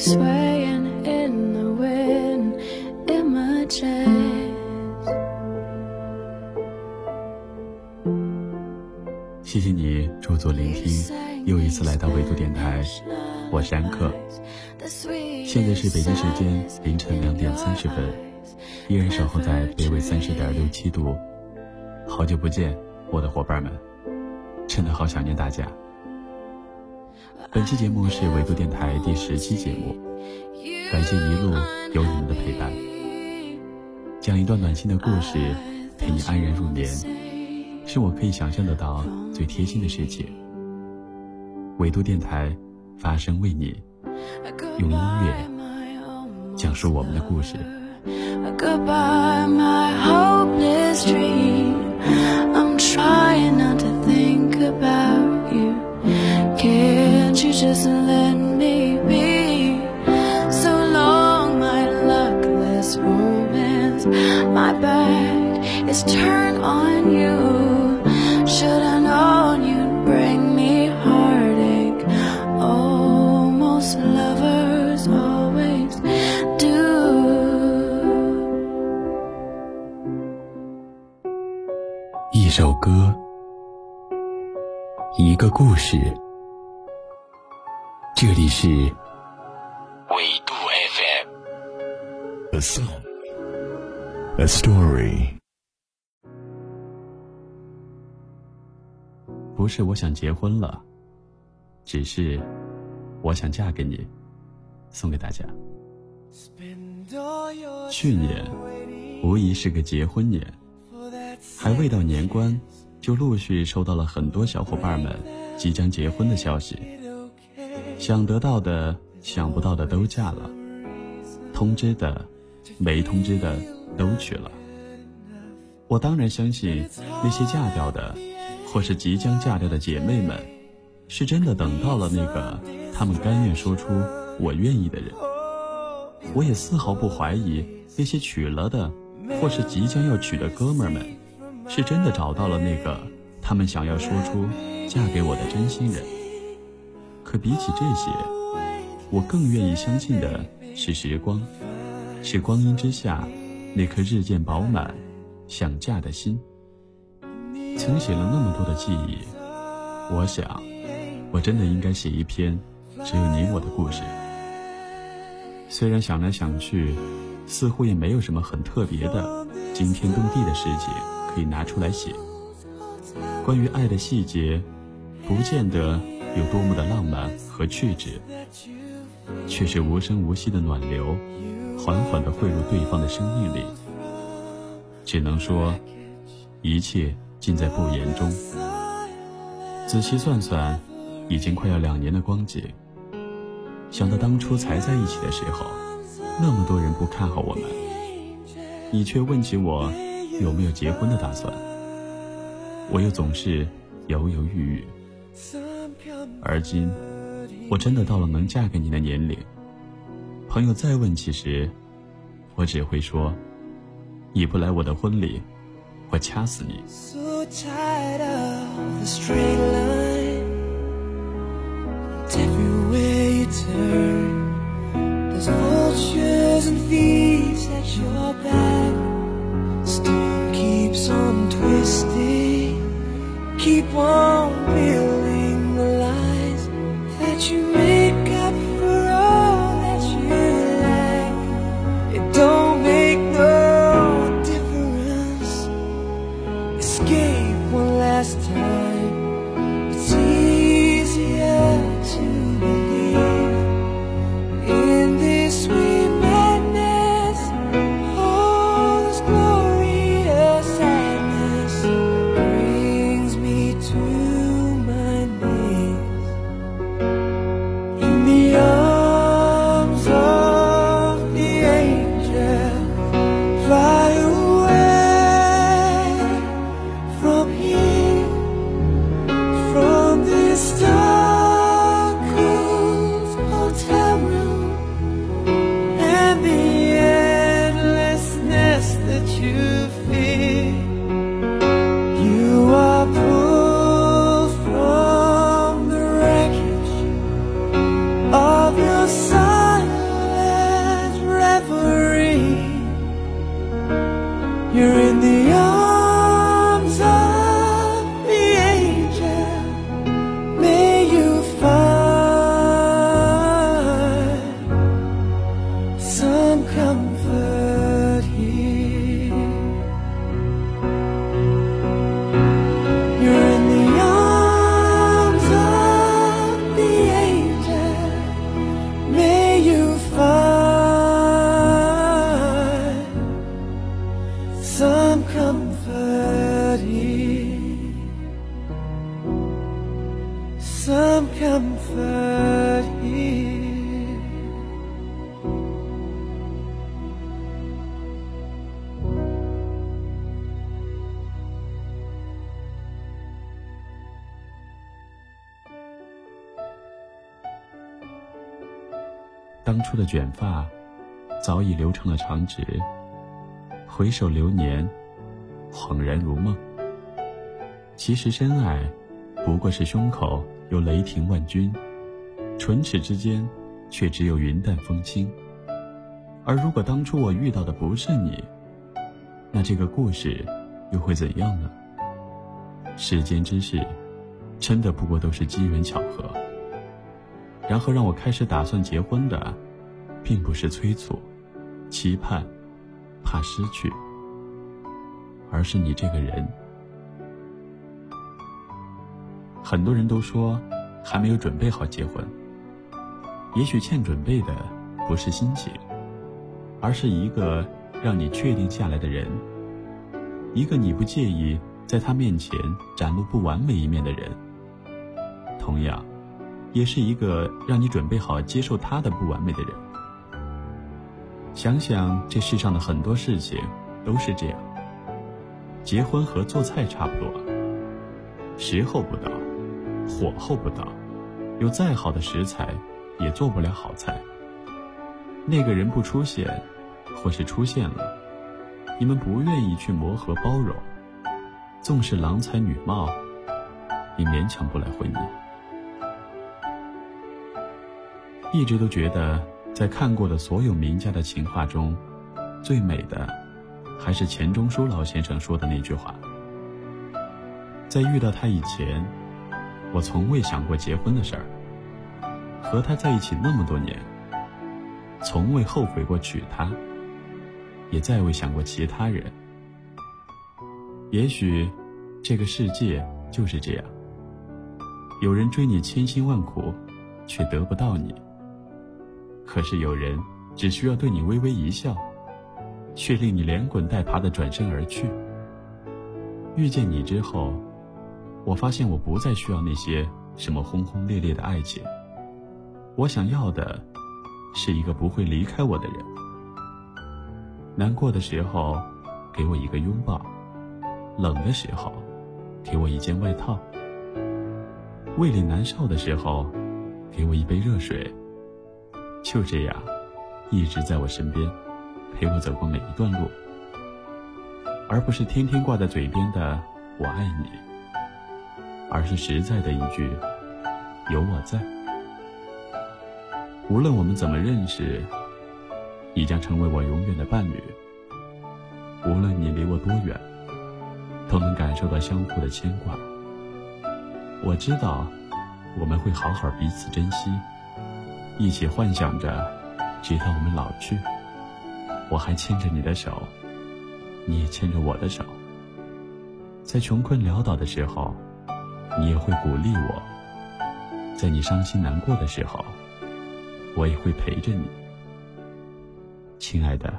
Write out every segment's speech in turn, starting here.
swaying in the wind, images. 谢谢你驻足聆听，又一次来到维度电台，我是安克。现在是北京时间凌晨两点三十分，依然守候在北纬三十点六七度。好久不见，我的伙伴们。真的好想念大家。本期节目是维度电台第十期节目，感谢一路有你们的陪伴。讲一段暖心的故事，陪你安然入眠，是我可以想象得到最贴心的事情。维度电台，发声为你，用音乐讲述我们的故事。just let me be? So long, my luckless romance. My back is turned on you. Should I known you'd bring me heartache? Oh, most lovers always do. 一首歌，一个故事。 这里是纬度 FM。A song, a story. 不是我想结婚了，只是我想嫁给你，送给大家。去年无疑是个结婚年，还未到年关，就陆续收到了很多小伙伴们即将结婚的消息。想得到的、想不到的都嫁了，通知的、没通知的都娶了。我当然相信那些嫁掉的，或是即将嫁掉的姐妹们，是真的等到了那个他们甘愿说出“我愿意”的人。我也丝毫不怀疑那些娶了的，或是即将要娶的哥们儿们，是真的找到了那个他们想要说出“嫁给我”的真心人。可比起这些，我更愿意相信的是时光，是光阴之下那颗日渐饱满、想嫁的心。曾写了那么多的记忆，我想，我真的应该写一篇只有你我的故事。虽然想来想去，似乎也没有什么很特别的、惊天动地的事情可以拿出来写。关于爱的细节，不见得有多么的浪漫和曲折，却是无声无息的暖流，缓缓地汇入对方的生命里。只能说，一切尽在不言中。仔细算算，已经快要两年的光景。想到当初才在一起的时候，那么多人不看好我们，你却问起我有没有结婚的打算，我又总是犹犹豫豫。而今，我真的到了能嫁给你的年龄。朋友再问起时，我只会说：你不来我的婚礼，我掐死你。So tired 的卷发，早已留成了长直。回首流年，恍然如梦。其实深爱，不过是胸口有雷霆万钧，唇齿之间，却只有云淡风轻。而如果当初我遇到的不是你，那这个故事又会怎样呢？世间之事，真的不过都是机缘巧合。然后让我开始打算结婚的，并不是催促、期盼、怕失去，而是你这个人。很多人都说还没有准备好结婚，也许欠准备的不是心情，而是一个让你确定下来的人，一个你不介意在他面前展露不完美一面的人。同样，也是一个让你准备好接受他的不完美的人。想想这世上的很多事情都是这样，结婚和做菜差不多，时候不到。火候不到，有再好的食材，也做不了好菜。那个人不出现，或是出现了，你们不愿意去磨合包容，纵使郎才女貌，也勉强不来婚姻。一直都觉得，在看过的所有名家的情话中，最美的，还是钱钟书老先生说的那句话：在遇到他以前。我从未想过结婚的事儿，和他在一起那么多年，从未后悔过娶她，也再未想过其他人。也许，这个世界就是这样，有人追你千辛万苦，却得不到你；可是有人只需要对你微微一笑，却令你连滚带爬的转身而去。遇见你之后。我发现我不再需要那些什么轰轰烈烈的爱情，我想要的，是一个不会离开我的人。难过的时候，给我一个拥抱；冷的时候，给我一件外套；胃里难受的时候，给我一杯热水。就这样，一直在我身边，陪我走过每一段路，而不是天天挂在嘴边的“我爱你”。而是实在的一句“有我在”。无论我们怎么认识，你将成为我永远的伴侣。无论你离我多远，都能感受到相互的牵挂。我知道，我们会好好彼此珍惜，一起幻想着，直到我们老去。我还牵着你的手，你也牵着我的手，在穷困潦倒的时候。你也会鼓励我，在你伤心难过的时候，我也会陪着你，亲爱的。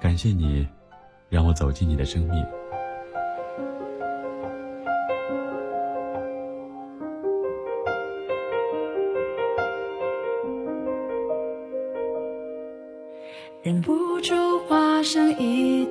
感谢你，让我走进你的生命。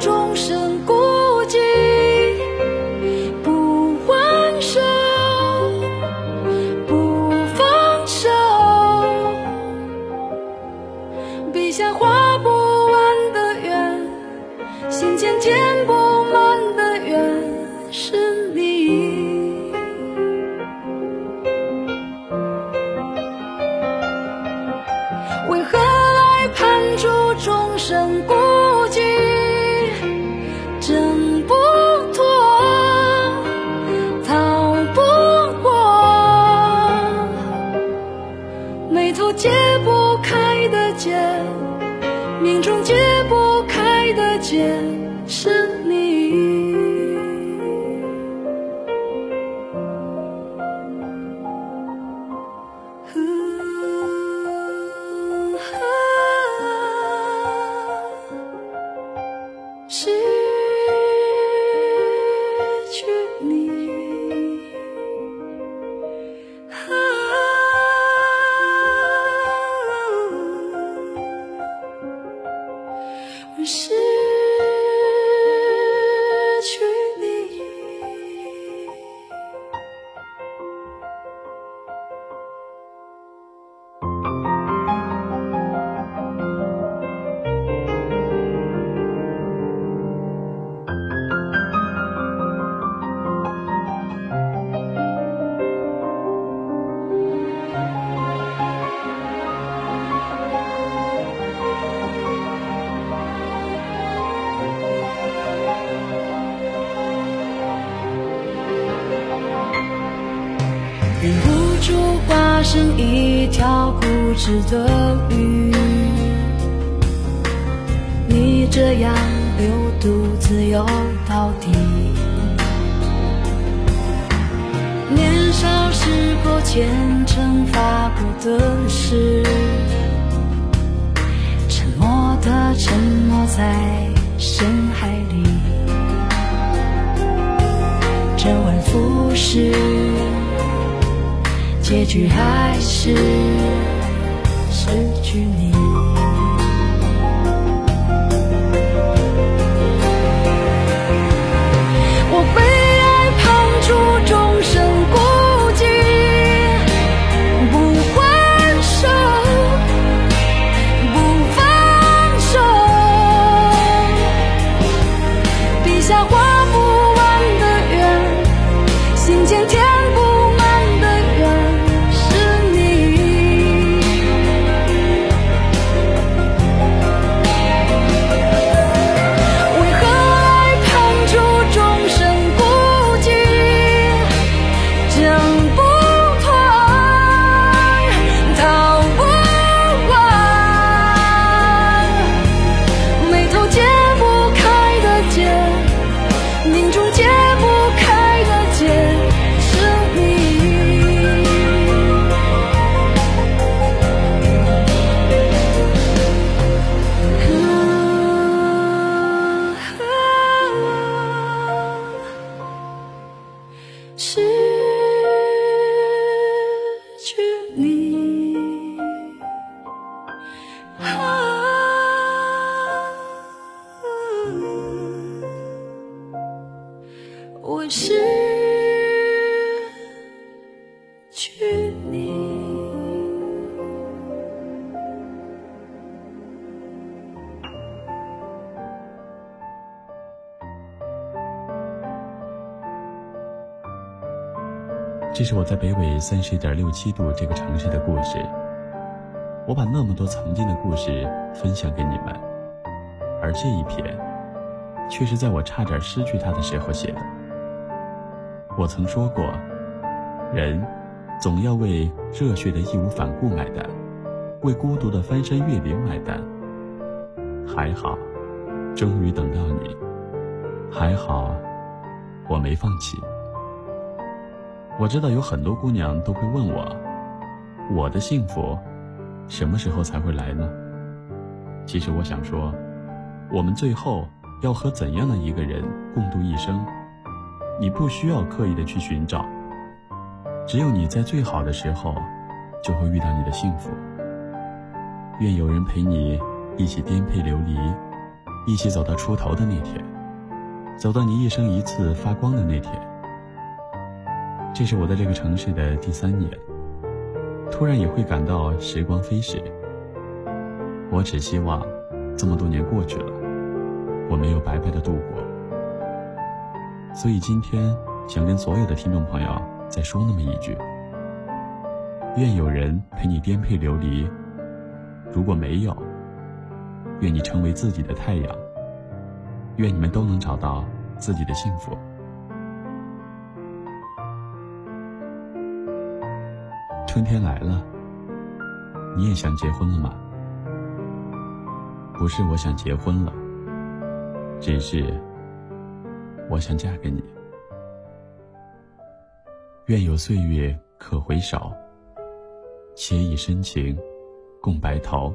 终生间，命中的雨，你这样流独自游到底。年少时候虔诚发过的誓，沉默的沉没在深海里，周而复始。结局还是失去你。这是我在北纬三十点六七度这个城市的故事。我把那么多曾经的故事分享给你们，而这一篇，却是在我差点失去他的时候写的。我曾说过，人总要为热血的义无反顾买单，为孤独的翻山越岭买单。还好，终于等到你。还好，我没放弃。我知道有很多姑娘都会问我，我的幸福什么时候才会来呢？其实我想说，我们最后要和怎样的一个人共度一生，你不需要刻意的去寻找，只有你在最好的时候，就会遇到你的幸福。愿有人陪你一起颠沛流离，一起走到出头的那天，走到你一生一次发光的那天。这是我在这个城市的第三年，突然也会感到时光飞逝。我只希望，这么多年过去了，我没有白白的度过。所以今天想跟所有的听众朋友再说那么一句：愿有人陪你颠沛流离。如果没有，愿你成为自己的太阳。愿你们都能找到自己的幸福。春天来了，你也想结婚了吗？不是我想结婚了，只是我想嫁给你。愿有岁月可回首，且以深情共白头。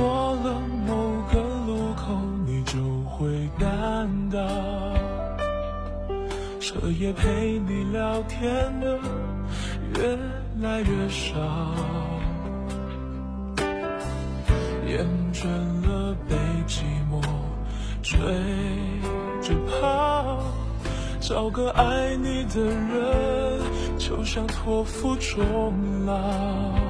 过了某个路口，你就会感到，彻夜陪你聊天的越来越少，厌倦了被寂寞追着跑，找个爱你的人，就像托付终老。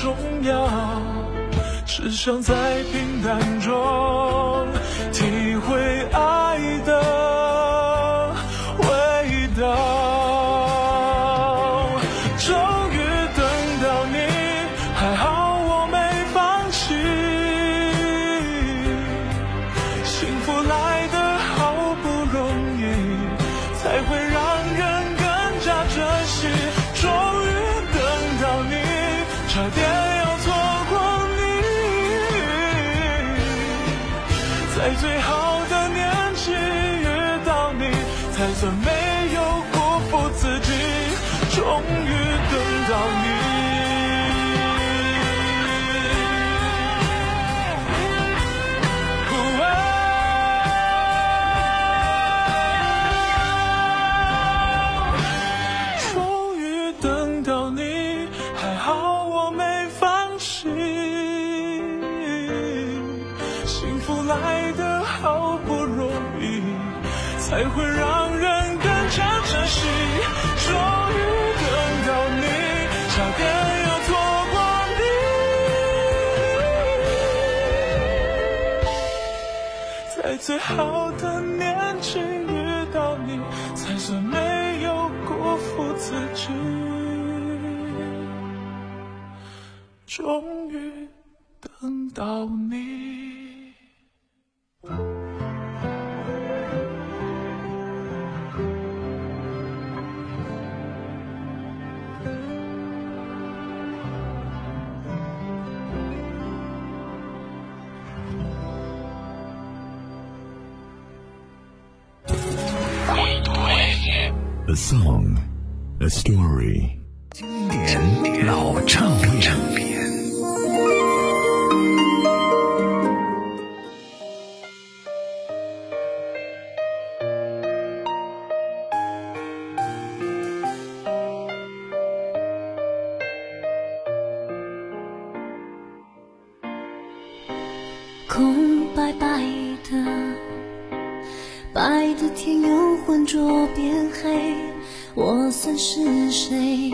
重要，只想在平淡中 song, a story. 经典老唱片。的天又浑浊变黑，我算是谁？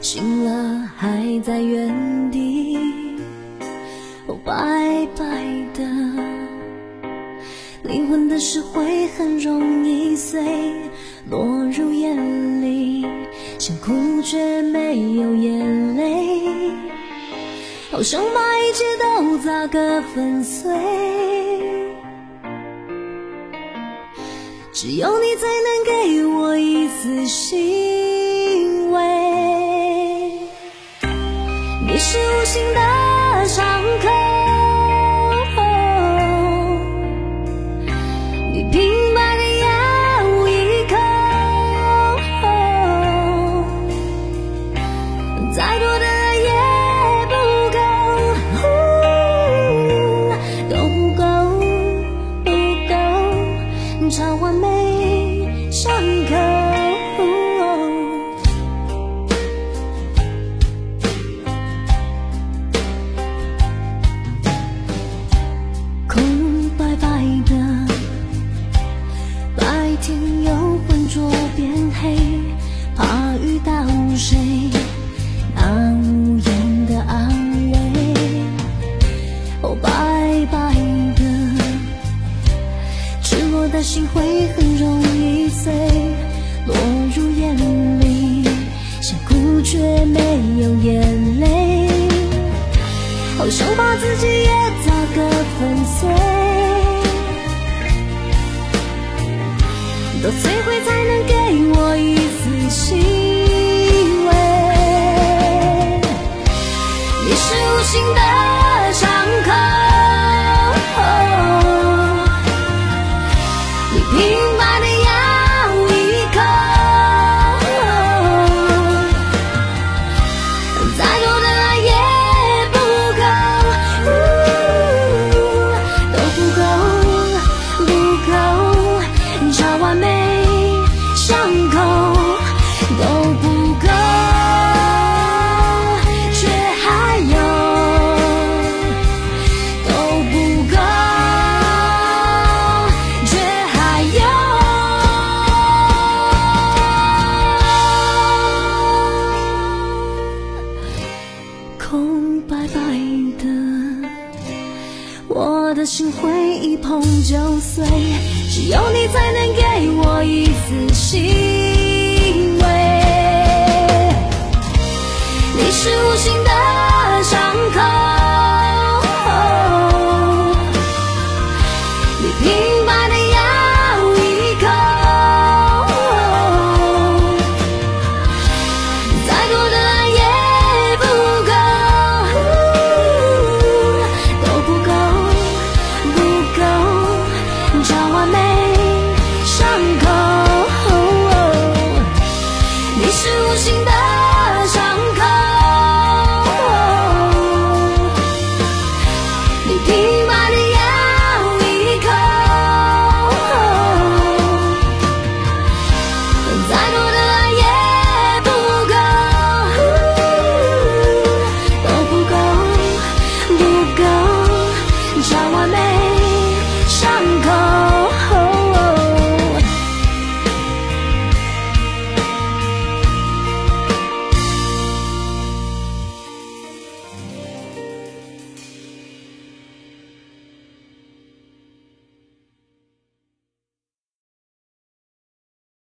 醒了还在原地，哦，白白的，灵魂的石灰很容易碎，落入眼里，想哭却没有眼泪。好想把一切都砸个粉碎，只有你才能给我一次心。